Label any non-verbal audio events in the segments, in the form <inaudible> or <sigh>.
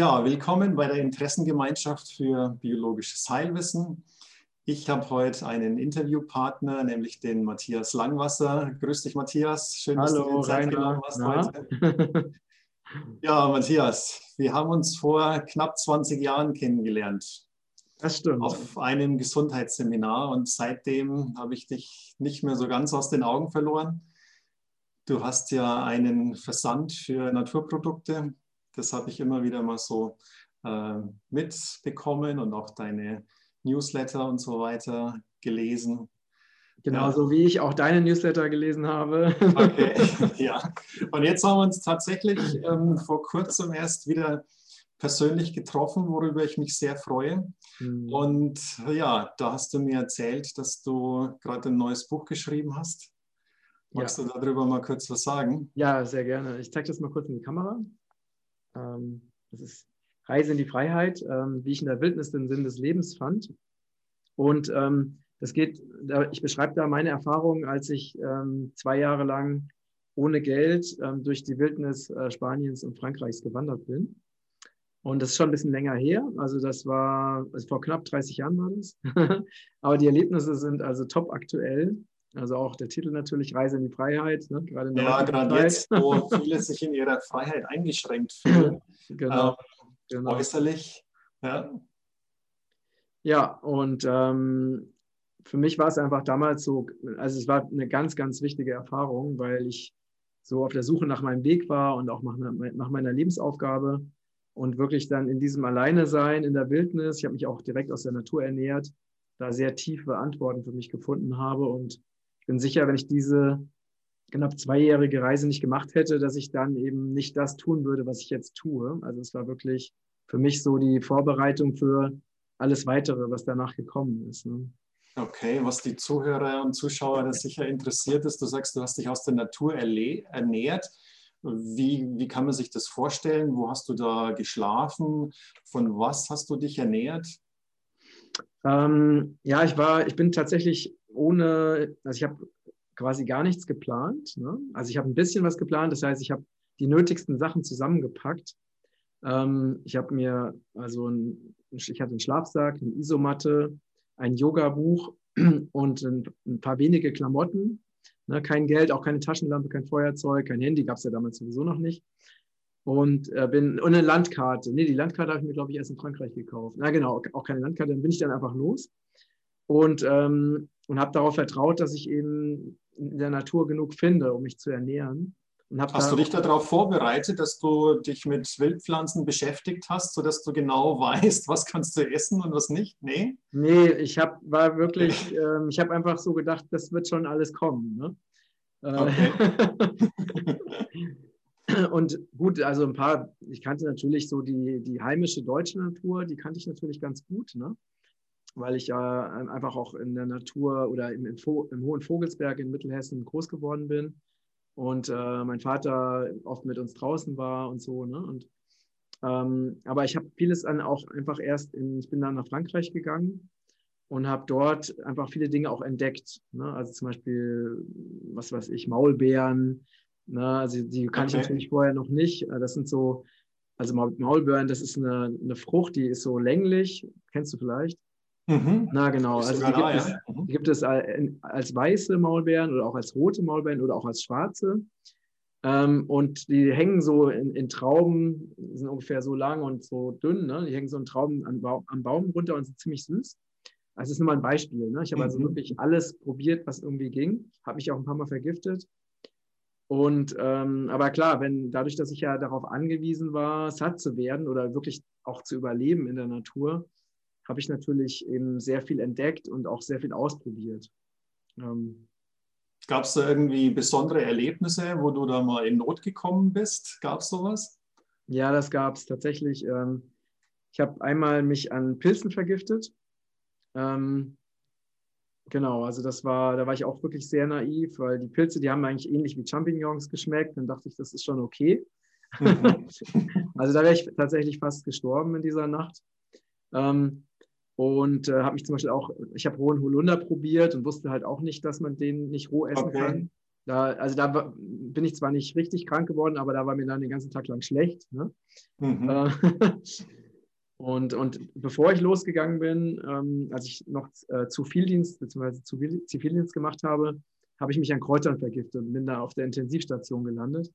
Ja, willkommen bei der Interessengemeinschaft für biologisches Heilwissen. Ich habe heute einen Interviewpartner, nämlich den Matthias Langwasser. Grüß dich, Matthias. Schön, dass Hallo, du dir Zeit genommen hast heute. <laughs> ja, Matthias, wir haben uns vor knapp 20 Jahren kennengelernt. Das stimmt. Auf einem Gesundheitsseminar und seitdem habe ich dich nicht mehr so ganz aus den Augen verloren. Du hast ja einen Versand für Naturprodukte das habe ich immer wieder mal so äh, mitbekommen und auch deine Newsletter und so weiter gelesen. Genauso ja. wie ich auch deine Newsletter gelesen habe. Okay, <laughs> ja. Und jetzt haben wir uns tatsächlich ähm, vor kurzem erst wieder persönlich getroffen, worüber ich mich sehr freue. Mhm. Und ja, da hast du mir erzählt, dass du gerade ein neues Buch geschrieben hast. Magst ja. du darüber mal kurz was sagen? Ja, sehr gerne. Ich zeige das mal kurz in die Kamera. Ähm, das ist Reise in die Freiheit, ähm, wie ich in der Wildnis den Sinn des Lebens fand. Und ähm, das geht, ich beschreibe da meine Erfahrungen, als ich zwei Jahre lang ohne Geld durch die Wildnis äh, Spaniens und Frankreichs gewandert bin. Und das ist schon ein bisschen länger her. Also das war, also vor knapp 30 Jahren war das. <laughs> Aber die Erlebnisse sind also top aktuell. Also auch der Titel natürlich Reise in die Freiheit. Ne? Gerade ja, gerade jetzt, wo <laughs> viele sich in ihrer Freiheit eingeschränkt fühlen. genau, ähm, genau. Äußerlich. Ja, ja und ähm, für mich war es einfach damals so, also es war eine ganz, ganz wichtige Erfahrung, weil ich so auf der Suche nach meinem Weg war und auch nach, nach meiner Lebensaufgabe und wirklich dann in diesem Alleine sein in der Wildnis. Ich habe mich auch direkt aus der Natur ernährt, da sehr tiefe Antworten für mich gefunden habe und bin sicher, wenn ich diese knapp zweijährige Reise nicht gemacht hätte, dass ich dann eben nicht das tun würde, was ich jetzt tue. Also es war wirklich für mich so die Vorbereitung für alles weitere, was danach gekommen ist. Ne? Okay, was die Zuhörer und Zuschauer das sicher interessiert ist, du sagst, du hast dich aus der Natur ernährt. Wie, wie kann man sich das vorstellen? Wo hast du da geschlafen? Von was hast du dich ernährt? Ähm, ja, ich war, ich bin tatsächlich ohne, also ich habe quasi gar nichts geplant. Ne? Also ich habe ein bisschen was geplant, das heißt, ich habe die nötigsten Sachen zusammengepackt. Ähm, ich habe mir, also ein, ich hatte einen Schlafsack, eine Isomatte, ein Yoga-Buch <clears throat> und ein, ein, paar wenige Klamotten. Ne? Kein Geld, auch keine Taschenlampe, kein Feuerzeug, kein Handy, gab es ja damals sowieso noch nicht. Und äh, bin, und eine Landkarte. Nee, die Landkarte habe ich mir, glaube ich, erst in Frankreich gekauft. Na genau, auch keine Landkarte, dann bin ich dann einfach los. Und ähm, und habe darauf vertraut, dass ich eben in der Natur genug finde, um mich zu ernähren. hast du dich darauf vorbereitet, dass du dich mit Wildpflanzen beschäftigt hast, sodass du genau <laughs> weißt, was kannst du essen und was nicht? Nee? Nee, ich hab, war wirklich, äh, ich habe einfach so gedacht, das wird schon alles kommen. Ne? Äh, okay. <laughs> und gut, also ein paar, ich kannte natürlich so die, die heimische deutsche Natur, die kannte ich natürlich ganz gut. Ne? Weil ich ja einfach auch in der Natur oder im, im, im, Hohen Vogelsberg in Mittelhessen groß geworden bin und äh, mein Vater oft mit uns draußen war und so. Ne? Und, ähm, aber ich habe vieles dann auch einfach erst, in, ich bin dann nach Frankreich gegangen und habe dort einfach viele Dinge auch entdeckt. Ne? Also zum Beispiel, was weiß ich, Maulbeeren. Ne? Also die kannte okay. ich natürlich vorher noch nicht. Äh, das sind so, also Maulbeeren, das ist eine, eine Frucht, die ist so länglich, kennst du vielleicht. Mhm. Na genau, also die gibt, da, es, ja. Mhm. die gibt, es, als weiße Maulbeeren oder auch als rote Maulbeeren oder auch als schwarze. Ähm, und die hängen so in, in, Trauben, sind ungefähr so lang und so dünn. Ne? Die hängen so in Trauben am, ba am Baum runter und sind ziemlich süß. Das ist nur mal ein Beispiel. Ne? Ich habe also mhm. also wirklich alles probiert, was irgendwie ging. Habe mich auch ein paar Mal vergiftet. Und ähm, aber klar, wenn dadurch, dass ich ja darauf angewiesen war, satt zu werden oder wirklich auch zu überleben in der Natur, habe ich natürlich eben sehr viel entdeckt und auch sehr viel ausprobiert. Ähm, Gab es da irgendwie besondere Erlebnisse, wo du da mal in Not gekommen bist? Gab es sowas? Ja, das gab es tatsächlich. Ähm, ich habe einmal mich an Pilzen vergiftet. Ähm, genau, also das war, da war ich auch wirklich sehr naiv, weil die Pilze, die haben eigentlich ähnlich wie Champignons geschmeckt. Dann dachte ich, das ist schon okay. Mhm. <laughs> also da wäre ich tatsächlich fast gestorben in dieser Nacht. Ähm, und äh, habe mich zum Beispiel auch, ich habe rohen Holunder probiert und wusste halt auch nicht, dass man den nicht roh essen okay. kann. Da, also da bin ich zwar nicht richtig krank geworden, aber da war mir dann den ganzen Tag lang schlecht. Ne? Mhm. Äh, <laughs> und, und bevor ich losgegangen bin, ähm, als ich noch äh, Zivildienst bzw. Zivildienst gemacht habe, habe ich mich an Kräutern vergiftet und bin da auf der Intensivstation gelandet.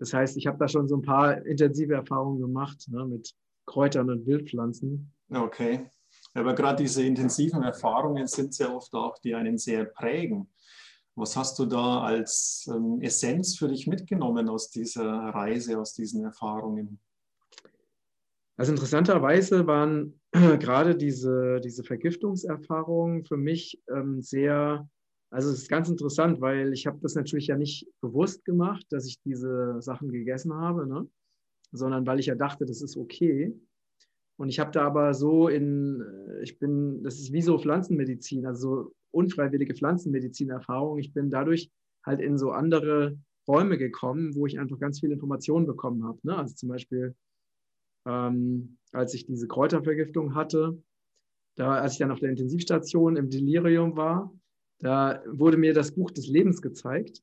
Das heißt, ich habe da schon so ein paar intensive Erfahrungen gemacht ne, mit Kräutern und Wildpflanzen. Okay. Aber gerade diese intensiven Erfahrungen sind sehr oft auch, die einen sehr prägen. Was hast du da als ähm, Essenz für dich mitgenommen aus dieser Reise, aus diesen Erfahrungen? Also interessanterweise waren <clears throat> gerade diese, diese Vergiftungserfahrungen für mich ähm, sehr, also es ist ganz interessant, weil ich habe das natürlich ja nicht bewusst gemacht, dass ich diese Sachen gegessen habe, ne? sondern weil ich ja dachte, das ist okay. Und ich habe da aber so in, ich bin, das ist wie so Pflanzenmedizin, also unfreiwillige Pflanzenmedizin-Erfahrung. Ich bin dadurch halt in so andere Räume gekommen, wo ich einfach ganz viele Informationen bekommen habe. Ne? Also zum Beispiel, ähm, als ich diese Kräutervergiftung hatte, da, als ich dann auf der Intensivstation im Delirium war, da wurde mir das Buch des Lebens gezeigt.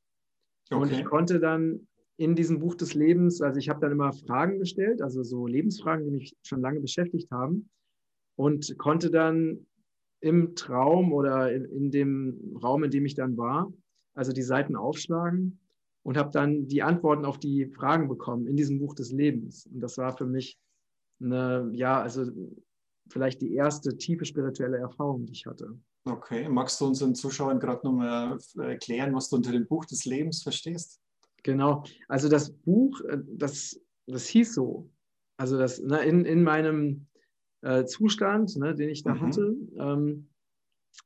Okay. Und ich konnte dann in diesem Buch des Lebens, also ich habe dann immer Fragen gestellt, also so Lebensfragen, die mich schon lange beschäftigt haben, und konnte dann im Traum oder in, in dem Raum, in dem ich dann war, also die Seiten aufschlagen und habe dann die Antworten auf die Fragen bekommen in diesem Buch des Lebens. Und das war für mich eine, ja, also vielleicht die erste tiefe spirituelle Erfahrung, die ich hatte. Okay, magst du unseren Zuschauern gerade nochmal erklären, was du unter dem Buch des Lebens verstehst? Genau, also das Buch, äh, das, das hieß so. Also das ne, in, in meinem äh, Zustand, ne, den ich da mhm. hatte, ähm,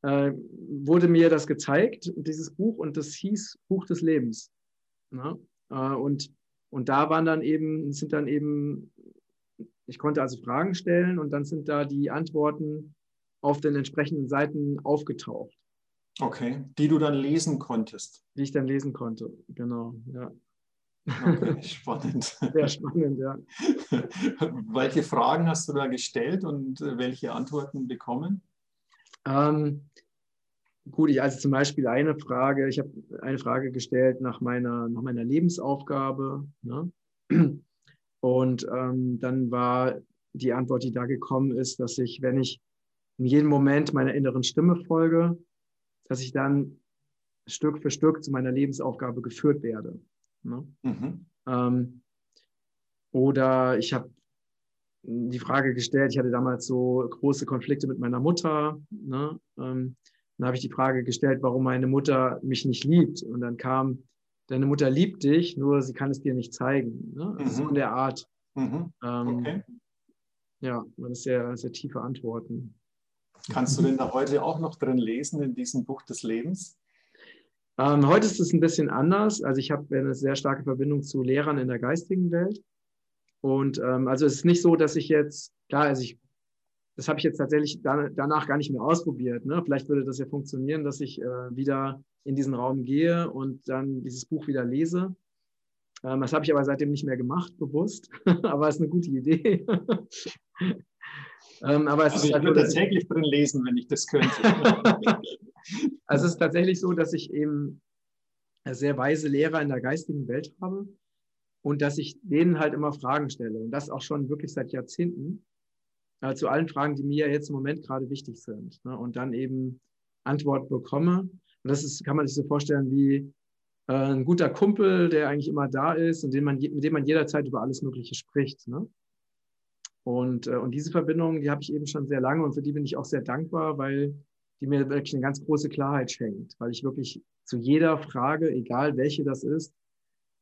äh, wurde mir das gezeigt, dieses Buch, und das hieß Buch des Lebens. Ne? Äh, und, und da waren dann eben, sind dann eben, ich konnte also Fragen stellen und dann sind da die Antworten auf den entsprechenden Seiten aufgetaucht. Okay, die du dann lesen konntest. Die ich dann lesen konnte, genau, ja. Okay, <laughs> spannend. Sehr spannend, ja. <laughs> welche Fragen hast du da gestellt und äh, welche Antworten bekommen? Ähm, gut, ich, also zum Beispiel eine Frage, ich habe eine Frage gestellt nach meiner, nach meiner Lebensaufgabe. Ne? Und ähm, dann war die Antwort, die da gekommen ist, dass ich, wenn ich in jedem Moment meiner inneren Stimme folge, dass ich dann Stück für Stück zu meiner Lebensaufgabe geführt werde. Ne? Mhm. Ähm, oder ich habe die Frage gestellt, ich hatte damals so große Konflikte mit meiner Mutter. Ne? Ähm, dann habe ich die Frage gestellt, warum meine Mutter mich nicht liebt. Und dann kam, deine Mutter liebt dich, nur sie kann es dir nicht zeigen. Ne? Also mhm. So in der Art. Mhm. Ähm, okay. Ja, das ist sehr, sehr tiefe Antworten. Kannst du denn da heute auch noch drin lesen in diesem Buch des Lebens? Ähm, heute ist es ein bisschen anders. Also ich habe eine sehr starke Verbindung zu Lehrern in der geistigen Welt. Und ähm, also es ist nicht so, dass ich jetzt, klar, also ich, das habe ich jetzt tatsächlich dann, danach gar nicht mehr ausprobiert. Ne? Vielleicht würde das ja funktionieren, dass ich äh, wieder in diesen Raum gehe und dann dieses Buch wieder lese. Ähm, das habe ich aber seitdem nicht mehr gemacht, bewusst. <laughs> aber es ist eine gute Idee. <laughs> Ähm, aber es also ist ich würde täglich drin lesen, wenn ich das könnte. <laughs> also es ist tatsächlich so, dass ich eben sehr weise Lehrer in der geistigen Welt habe und dass ich denen halt immer Fragen stelle und das auch schon wirklich seit Jahrzehnten äh, zu allen Fragen, die mir jetzt im Moment gerade wichtig sind ne? und dann eben Antwort bekomme. Und das ist, kann man sich so vorstellen wie äh, ein guter Kumpel, der eigentlich immer da ist und den man, mit dem man jederzeit über alles Mögliche spricht. Ne? Und, äh, und diese Verbindung, die habe ich eben schon sehr lange und für die bin ich auch sehr dankbar, weil die mir wirklich eine ganz große Klarheit schenkt, weil ich wirklich zu jeder Frage, egal welche das ist,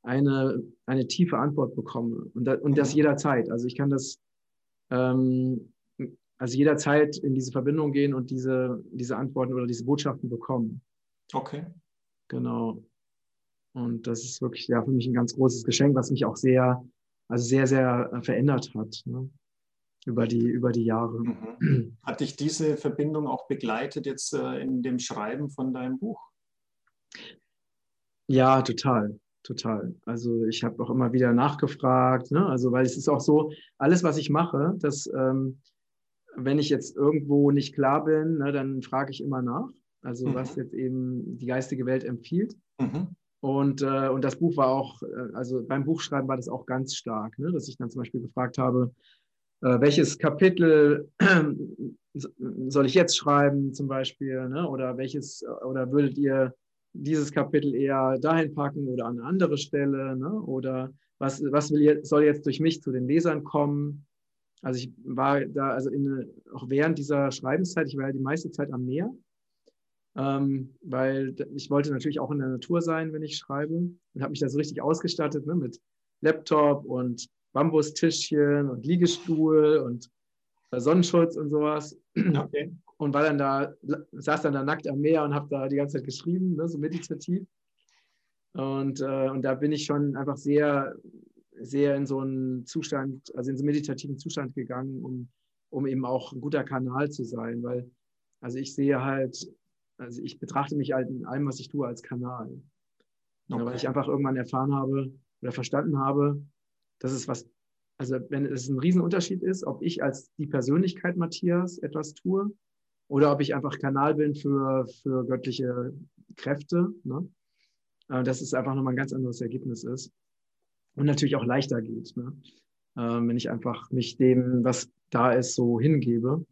eine, eine tiefe Antwort bekomme. Und, da, und das mhm. jederzeit. Also ich kann das ähm, also jederzeit in diese Verbindung gehen und diese, diese Antworten oder diese Botschaften bekommen. Okay. Genau. Und das ist wirklich ja für mich ein ganz großes Geschenk, was mich auch sehr, also sehr, sehr äh, verändert hat. Ne? Über die, über die Jahre. Mhm. Hat dich diese Verbindung auch begleitet jetzt äh, in dem Schreiben von deinem Buch? Ja, total, total. Also ich habe auch immer wieder nachgefragt, ne? also weil es ist auch so, alles, was ich mache, dass ähm, wenn ich jetzt irgendwo nicht klar bin, ne, dann frage ich immer nach, also mhm. was jetzt eben die geistige Welt empfiehlt. Mhm. Und, äh, und das Buch war auch, äh, also beim Buchschreiben war das auch ganz stark, ne? dass ich dann zum Beispiel gefragt habe, welches Kapitel soll ich jetzt schreiben zum Beispiel, ne? oder welches, oder würdet ihr dieses Kapitel eher dahin packen oder an eine andere Stelle, ne? oder was, was will, soll jetzt durch mich zu den Lesern kommen? Also ich war da, also in, auch während dieser Schreibenszeit, ich war ja die meiste Zeit am Meer, ähm, weil ich wollte natürlich auch in der Natur sein, wenn ich schreibe und habe mich da so richtig ausgestattet ne, mit Laptop und Bambustischchen und Liegestuhl und Sonnenschutz und sowas. Okay. Und war dann da, saß dann da nackt am Meer und habe da die ganze Zeit geschrieben, ne, so meditativ. Und, äh, und da bin ich schon einfach sehr, sehr in so einen Zustand, also in so einen meditativen Zustand gegangen, um, um eben auch ein guter Kanal zu sein. Weil, also ich sehe halt, also ich betrachte mich halt in allem, was ich tue, als Kanal. Okay. weil ich einfach irgendwann erfahren habe oder verstanden habe, dass es was, also wenn es ein Riesenunterschied ist, ob ich als die Persönlichkeit Matthias etwas tue oder ob ich einfach Kanal bin für, für göttliche Kräfte. Ne? Äh, dass es einfach nochmal ein ganz anderes Ergebnis ist. Und natürlich auch leichter geht, ne? Ähm, wenn ich einfach mich dem, was da ist, so hingebe.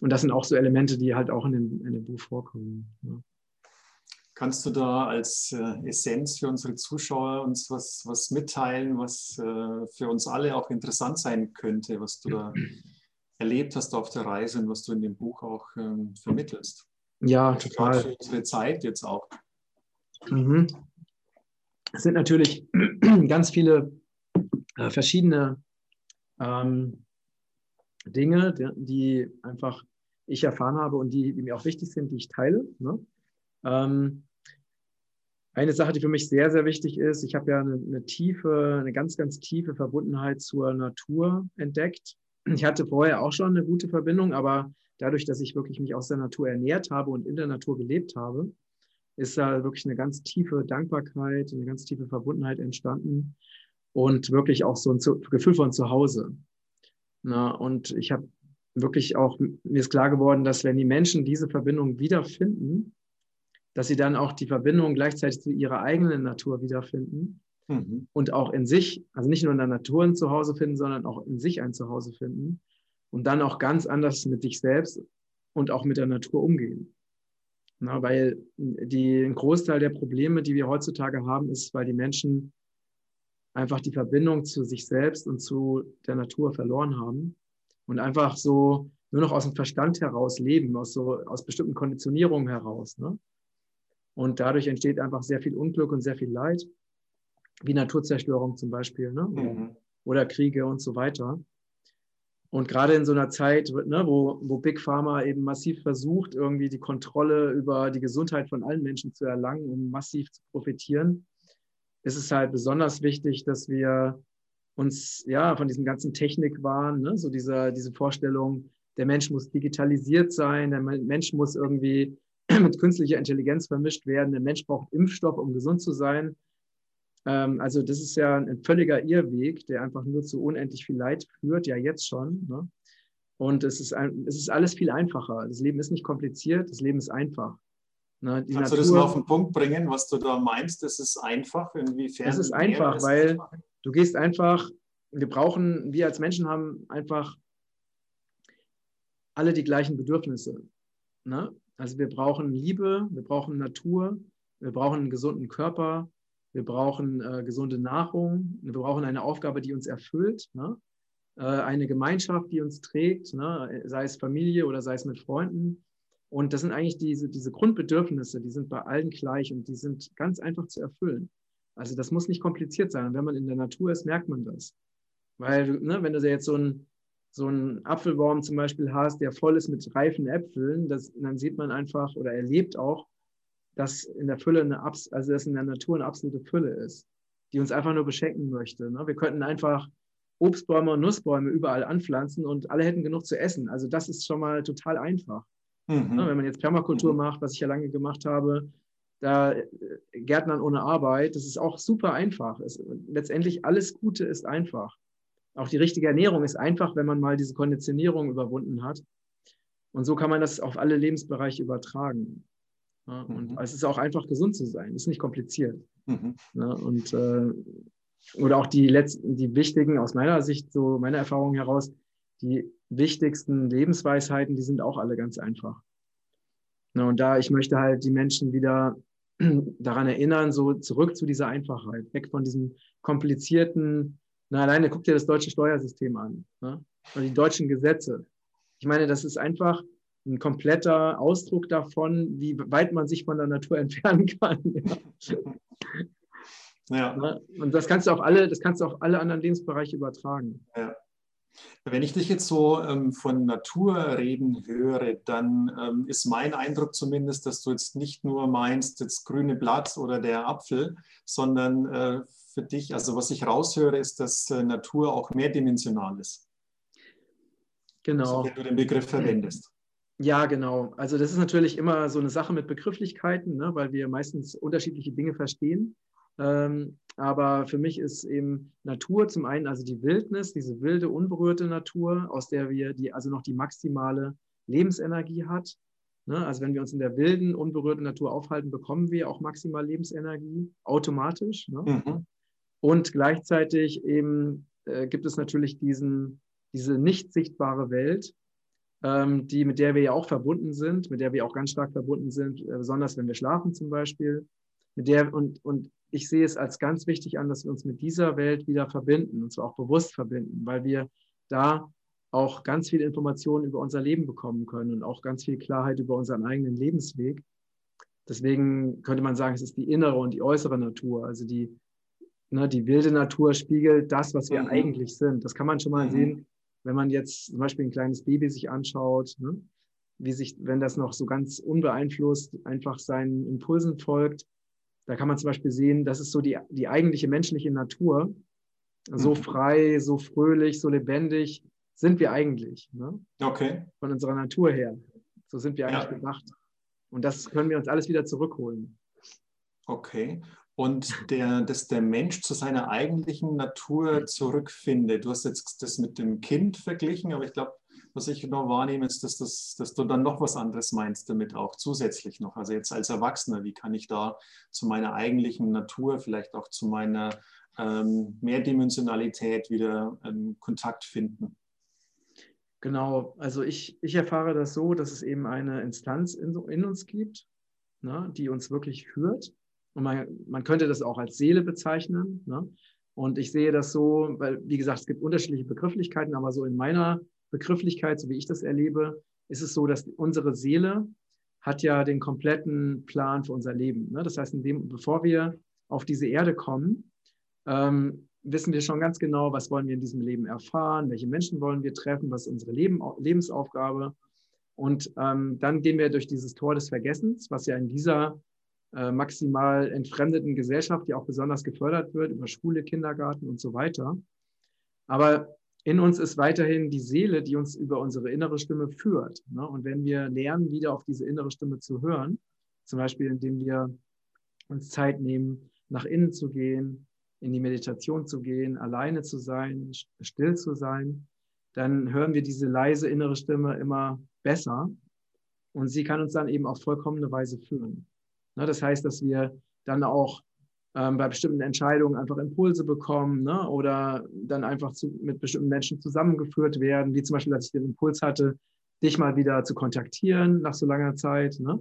Und das sind auch so Elemente, die halt auch in dem, in dem Buch vorkommen. Ne? Kannst du da als äh, Essenz für unsere Zuschauer uns was, was mitteilen, was äh, für uns alle auch interessant sein könnte, was du da <clears throat> erlebt hast auf der Reise und was du in dem Buch auch ähm, vermittelst? Ja, total. Für unsere Zeit jetzt auch. Mhm. Es sind natürlich <clears throat> ganz viele äh, verschiedene ähm, Dinge, die, die, einfach ich erfahren habe und die, die, mir auch wichtig sind, die ich teile. Ne? Ähm, eine Sache, die für mich sehr, sehr wichtig ist, ich habe ja eine, eine, tiefe, eine ganz, ganz tiefe Verbundenheit zur Natur entdeckt. Ich hatte vorher auch schon eine gute Verbindung, aber dadurch, dass ich wirklich mich aus der Natur ernährt habe und in der Natur gelebt habe, ist da wirklich eine ganz tiefe Dankbarkeit, eine ganz tiefe Verbundenheit entstanden und wirklich auch so ein Gefühl von Zuhause. Na, und ich habe wirklich auch, mir ist klar geworden, dass wenn die Menschen diese Verbindung wiederfinden, dass sie dann auch die Verbindung gleichzeitig zu ihrer eigenen Natur wiederfinden mhm. und auch in sich, also nicht nur in der Natur ein Zuhause finden, sondern auch in sich ein Zuhause finden und dann auch ganz anders mit sich selbst und auch mit der Natur umgehen. Na, weil die, ein Großteil der Probleme, die wir heutzutage haben, ist, weil die Menschen einfach die Verbindung zu sich selbst und zu der Natur verloren haben und einfach so nur noch aus dem Verstand heraus leben, aus, so, aus bestimmten Konditionierungen heraus. Ne? Und dadurch entsteht einfach sehr viel Unglück und sehr viel Leid, wie Naturzerstörung zum Beispiel ne? Mhm. oder Kriege und so weiter. Und gerade in so einer Zeit, ne, wo, wo Big Pharma eben massiv versucht, irgendwie die Kontrolle über die Gesundheit von allen Menschen zu erlangen, um massiv zu profitieren, ist es halt besonders wichtig, dass wir uns ja von diesem ganzen Technikwahn, ne, so dieser, diese Vorstellung, der Mensch muss digitalisiert sein, der Mensch muss irgendwie <clears throat> mit künstlicher Intelligenz vermischt werden, der Mensch braucht Impfstoff, um gesund zu sein. Ähm, also das ist ja ein völliger Irrweg, der einfach nur zu unendlich viel Leid führt, ja jetzt schon. Ne? Und es ist, ein, es ist alles viel einfacher. Das Leben ist nicht kompliziert, das Leben ist einfach. Ne? Kannst Natur, du das mal auf den Punkt bringen, was du da meinst? Es ist einfach, inwiefern? Es ist einfach, weil einfach? du gehst einfach, wir brauchen, wir als Menschen haben einfach alle die gleichen Bedürfnisse. Ne? Also wir brauchen Liebe, wir brauchen Natur, wir brauchen einen gesunden Körper, wir brauchen äh, gesunde Nahrung, wir brauchen eine Aufgabe, die uns erfüllt, ne? äh, eine Gemeinschaft, die uns trägt, ne? sei es Familie oder sei es mit Freunden. Und das sind eigentlich diese, diese Grundbedürfnisse, die sind bei allen gleich und die sind ganz einfach zu erfüllen. Also das muss nicht kompliziert sein. Und wenn man in der Natur ist, merkt man das. Weil, ne, wenn du jetzt so einen so einen Apfelbaum zum Beispiel hast, der voll ist mit reifen Äpfeln, das, dann sieht man einfach oder erlebt auch, dass in der Fülle eine, also dass in der Natur eine absolute Fülle ist, die uns einfach nur beschenken möchte. Ne? Wir könnten einfach Obstbäume und Nussbäume überall anpflanzen und alle hätten genug zu essen. Also das ist schon mal total einfach. Mhm. Ne? Wenn man jetzt Permakultur mhm. macht, was ich ja lange gemacht habe, da äh, Gärtnern ohne Arbeit, das ist auch super einfach. Es, letztendlich alles Gute ist einfach. Auch die richtige Ernährung ist einfach, wenn man mal diese Konditionierung überwunden hat. Und so kann man das auf alle Lebensbereiche übertragen. Ja, und mhm. es ist auch einfach gesund zu sein, ist nicht kompliziert. Mhm. Ja, und äh, oder auch die letzten, die wichtigen, aus meiner Sicht, so meiner Erfahrung heraus, die wichtigsten Lebensweisheiten, die sind auch alle ganz einfach. Ja, und da, ich möchte halt die Menschen wieder <clears throat> daran erinnern, so zurück zu dieser Einfachheit, weg von diesem komplizierten, na alleine guck dir das deutsche Steuersystem an, ne? oder die deutschen Gesetze. Ich meine, das ist einfach ein kompletter Ausdruck davon, wie weit man sich von der Natur <laughs> entfernen kann. Ja. Ja. Ne? Und das kannst du auf alle, das kannst du auf alle anderen Lebensbereiche übertragen. Ja. Wenn ich dich jetzt so ähm, von Natur reden höre, dann ähm, ist mein Eindruck zumindest, dass du jetzt nicht nur meinst, das grüne Blatt oder der Apfel, sondern äh, für dich, also was ich raushöre, ist, dass äh, Natur auch mehrdimensional ist. Genau. Also, wenn du den Begriff verwendest. Ja, genau. Also das ist natürlich immer so eine Sache mit Begrifflichkeiten, ne, weil wir meistens unterschiedliche Dinge verstehen. Ähm, aber für mich ist eben Natur zum einen also die Wildnis, diese wilde, unberührte Natur, aus der wir die, also noch die maximale Lebensenergie hat. Ne? Also wenn wir uns in der wilden, unberührten Natur aufhalten, bekommen wir auch maximal Lebensenergie automatisch. Ne? Mhm. Und gleichzeitig eben äh, gibt es natürlich diesen, diese nicht sichtbare Welt, ähm, die, mit der wir ja auch verbunden sind, mit der wir auch ganz stark verbunden sind, äh, besonders wenn wir schlafen zum Beispiel. Mit der, und, und ich sehe es als ganz wichtig an, dass wir uns mit dieser Welt wieder verbinden, und zwar auch bewusst verbinden, weil wir da auch ganz viele Informationen über unser Leben bekommen können und auch ganz viel Klarheit über unseren eigenen Lebensweg. Deswegen könnte man sagen, es ist die innere und die äußere Natur. Also die, ne, die wilde Natur spiegelt das, was wir mhm. eigentlich sind. Das kann man schon mal mhm. sehen, wenn man jetzt zum Beispiel ein kleines Baby sich anschaut, ne, wie sich, wenn das noch so ganz unbeeinflusst einfach seinen Impulsen folgt, da kann man zum Beispiel sehen, das ist so die, die eigentliche menschliche Natur. So mhm. frei, so fröhlich, so lebendig sind wir eigentlich. Ne? Okay. Von unserer Natur her. So sind wir eigentlich ja. gedacht. Und das können wir uns alles wieder zurückholen. Okay. Und der, dass der Mensch zu seiner eigentlichen Natur zurückfindet. Du hast jetzt das mit dem Kind verglichen, aber ich glaube, was ich noch wahrnehme, ist, dass, das, dass du dann noch was anderes meinst damit auch zusätzlich noch. Also jetzt als Erwachsener, wie kann ich da zu meiner eigentlichen Natur, vielleicht auch zu meiner ähm, Mehrdimensionalität wieder ähm, Kontakt finden? Genau, also ich, ich erfahre das so, dass es eben eine Instanz in, in uns gibt, ne, die uns wirklich führt. Und man, man könnte das auch als Seele bezeichnen. Ne? Und ich sehe das so, weil, wie gesagt, es gibt unterschiedliche Begrifflichkeiten, aber so in meiner Begrifflichkeit, so wie ich das erlebe, ist es so, dass unsere Seele hat ja den kompletten Plan für unser Leben. Ne? Das heißt, dem, bevor wir auf diese Erde kommen, ähm, wissen wir schon ganz genau, was wollen wir in diesem Leben erfahren, welche Menschen wollen wir treffen, was ist unsere Leben, Lebensaufgabe. Und ähm, dann gehen wir durch dieses Tor des Vergessens, was ja in dieser maximal entfremdeten Gesellschaft, die auch besonders gefördert wird über Schule, Kindergarten und so weiter. Aber in uns ist weiterhin die Seele, die uns über unsere innere Stimme führt. Ne? Und wenn wir lernen, wieder auf diese innere Stimme zu hören, zum Beispiel indem wir uns Zeit nehmen, nach innen zu gehen, in die Meditation zu gehen, alleine zu sein, still zu sein, dann hören wir diese leise innere Stimme immer besser und sie kann uns dann eben auf vollkommene Weise führen. Ne? Das heißt, dass wir dann auch ähm, bei bestimmten Entscheidungen einfach Impulse bekommen ne? oder dann einfach zu, mit bestimmten Menschen zusammengeführt werden, wie zum Beispiel, dass ich den Impuls hatte, dich mal wieder zu kontaktieren nach so langer Zeit ne?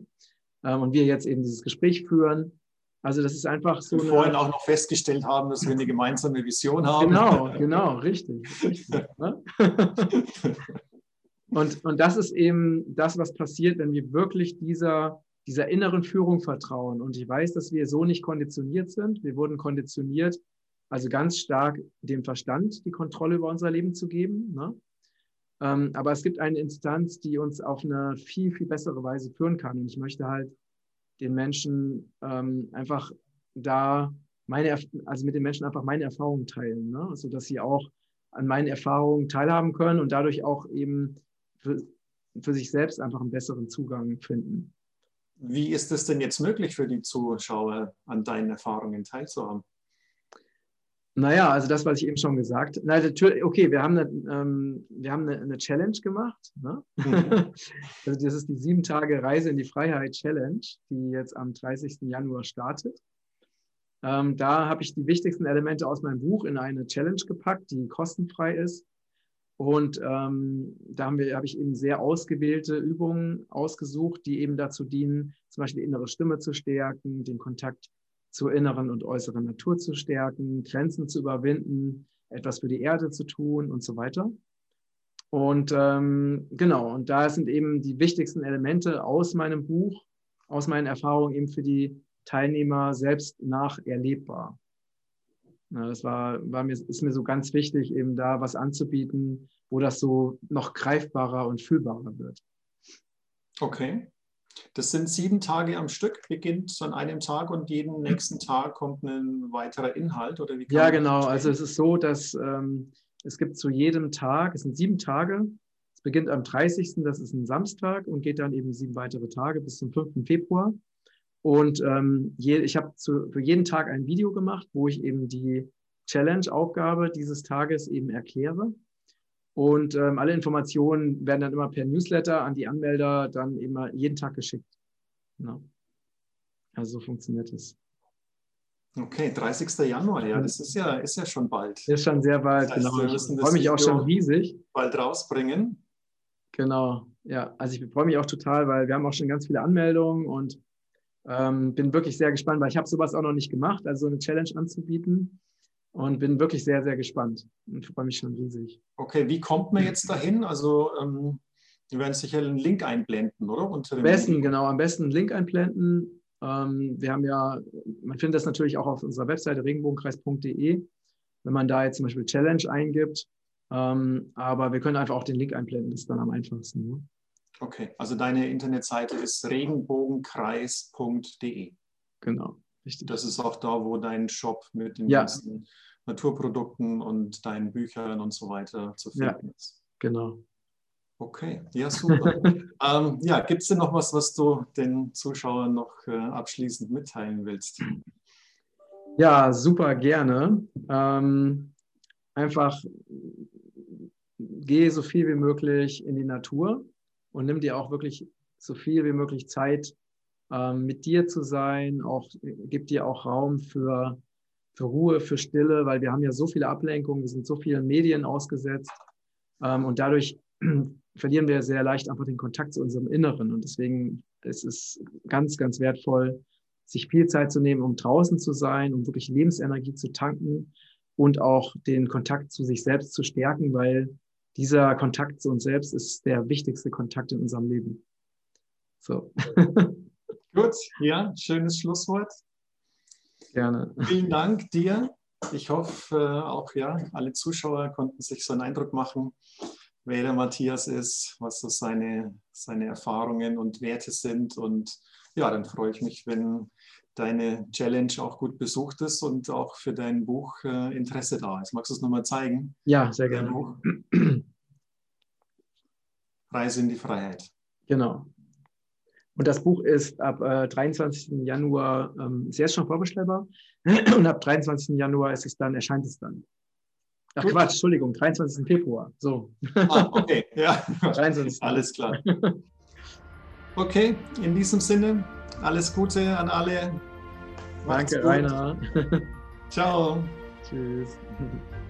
ähm, und wir jetzt eben dieses Gespräch führen. Also das ist einfach so. Wir vorhin auch noch festgestellt haben, dass wir eine gemeinsame Vision haben. Genau, genau, richtig. richtig ne? <laughs> und, und das ist eben das, was passiert, wenn wir wirklich dieser dieser inneren Führung vertrauen. Und ich weiß, dass wir so nicht konditioniert sind. Wir wurden konditioniert, also ganz stark dem Verstand die Kontrolle über unser Leben zu geben. Ne? Ähm, aber es gibt eine Instanz, die uns auf eine viel, viel bessere Weise führen kann. Und ich möchte halt den Menschen ähm, einfach da meine, also mit den Menschen einfach meine Erfahrungen teilen, ne? sodass sie auch an meinen Erfahrungen teilhaben können und dadurch auch eben für, für sich selbst einfach einen besseren Zugang finden. Wie ist es denn jetzt möglich für die Zuschauer, an deinen Erfahrungen teilzuhaben? Naja, also das, was ich eben schon gesagt habe. Natürlich, okay, wir haben eine, ähm, wir haben eine, eine Challenge gemacht. Ne? Mhm. <laughs> also das ist die sieben Tage Reise in die Freiheit Challenge, die jetzt am 30. Januar startet. Ähm, da habe ich die wichtigsten Elemente aus meinem Buch in eine Challenge gepackt, die kostenfrei ist. Und ähm, da habe ich eben sehr ausgewählte Übungen ausgesucht, die eben dazu dienen, zum Beispiel die innere Stimme zu stärken, den Kontakt zur inneren und äußeren Natur zu stärken, Grenzen zu überwinden, etwas für die Erde zu tun und so weiter. Und ähm, genau, und da sind eben die wichtigsten Elemente aus meinem Buch, aus meinen Erfahrungen eben für die Teilnehmer selbst nacherlebbar. Das war, war mir, ist mir so ganz wichtig, eben da was anzubieten, wo das so noch greifbarer und fühlbarer wird. Okay. Das sind sieben Tage am Stück, beginnt an einem Tag und jeden nächsten Tag kommt ein weiterer Inhalt oder wie? ja, genau. Also es ist so, dass ähm, es gibt zu jedem Tag, es sind sieben Tage. Es beginnt am 30. Das ist ein Samstag und geht dann eben sieben weitere Tage bis zum 5. Februar. Und ähm, je, ich habe für jeden Tag ein Video gemacht, wo ich eben die Challenge-Aufgabe dieses Tages eben erkläre. Und ähm, alle Informationen werden dann immer per Newsletter an die Anmelder dann immer jeden Tag geschickt. Ja. Also so funktioniert es. Okay, 30. Januar, ja, das ist ja, ist ja schon bald. Ist schon sehr bald, das heißt, genau. Ich freue mich auch schon riesig. Bald rausbringen. Genau, ja. Also ich freue mich auch total, weil wir haben auch schon ganz viele Anmeldungen und ähm, bin wirklich sehr gespannt, weil ich habe sowas auch noch nicht gemacht, also eine Challenge anzubieten und bin wirklich sehr, sehr gespannt und freue mich schon riesig. Okay, wie kommt man jetzt dahin? Also ähm, wir werden sicher einen Link einblenden, oder? Unter am besten, Link. genau, am besten einen Link einblenden. Ähm, wir haben ja, man findet das natürlich auch auf unserer Webseite regenbogenkreis.de, wenn man da jetzt zum Beispiel Challenge eingibt. Ähm, aber wir können einfach auch den Link einblenden, das ist dann am einfachsten. Ne? Okay, also deine Internetseite ist regenbogenkreis.de. Genau. Richtig. Das ist auch da, wo dein Shop mit den ja. ganzen Naturprodukten und deinen Büchern und so weiter zu finden ja, ist. Genau. Okay, ja, super. <laughs> ähm, ja, gibt es denn noch was, was du den Zuschauern noch äh, abschließend mitteilen willst? Ja, super gerne. Ähm, einfach gehe so viel wie möglich in die Natur und nimm dir auch wirklich so viel wie möglich Zeit, ähm, mit dir zu sein. Auch gib dir auch Raum für, für Ruhe, für Stille, weil wir haben ja so viele Ablenkungen, wir sind so vielen Medien ausgesetzt ähm, und dadurch <clears throat> verlieren wir sehr leicht einfach den Kontakt zu unserem Inneren. Und deswegen ist es ganz, ganz wertvoll, sich viel Zeit zu nehmen, um draußen zu sein, um wirklich Lebensenergie zu tanken und auch den Kontakt zu sich selbst zu stärken, weil dieser Kontakt zu uns selbst ist der wichtigste Kontakt in unserem Leben. So. <laughs> Gut, ja, schönes Schlusswort. Gerne. Vielen Dank dir. Ich hoffe, äh, auch ja, alle Zuschauer konnten sich so einen Eindruck machen, wer der Matthias ist, was so seine, seine Erfahrungen und Werte sind. Und ja, dann freue ich mich, wenn deine Challenge auch gut besucht ist und auch für dein Buch äh, Interesse da ist. Magst du es nochmal zeigen? Ja, sehr gerne. Reise in die Freiheit. Genau. Und das Buch ist ab äh, 23. Januar, ähm, ist jetzt schon vorbestellbar. <clears throat> Und ab 23. Januar ist es dann, erscheint es dann. Ach Gut. Quatsch, Entschuldigung, 23. Februar. So. Ah, okay, ja. <laughs> 23. Alles klar. Okay, in diesem Sinne, alles Gute an alle. Macht's Danke, gut. Rainer. <laughs> Ciao. Tschüss. <laughs>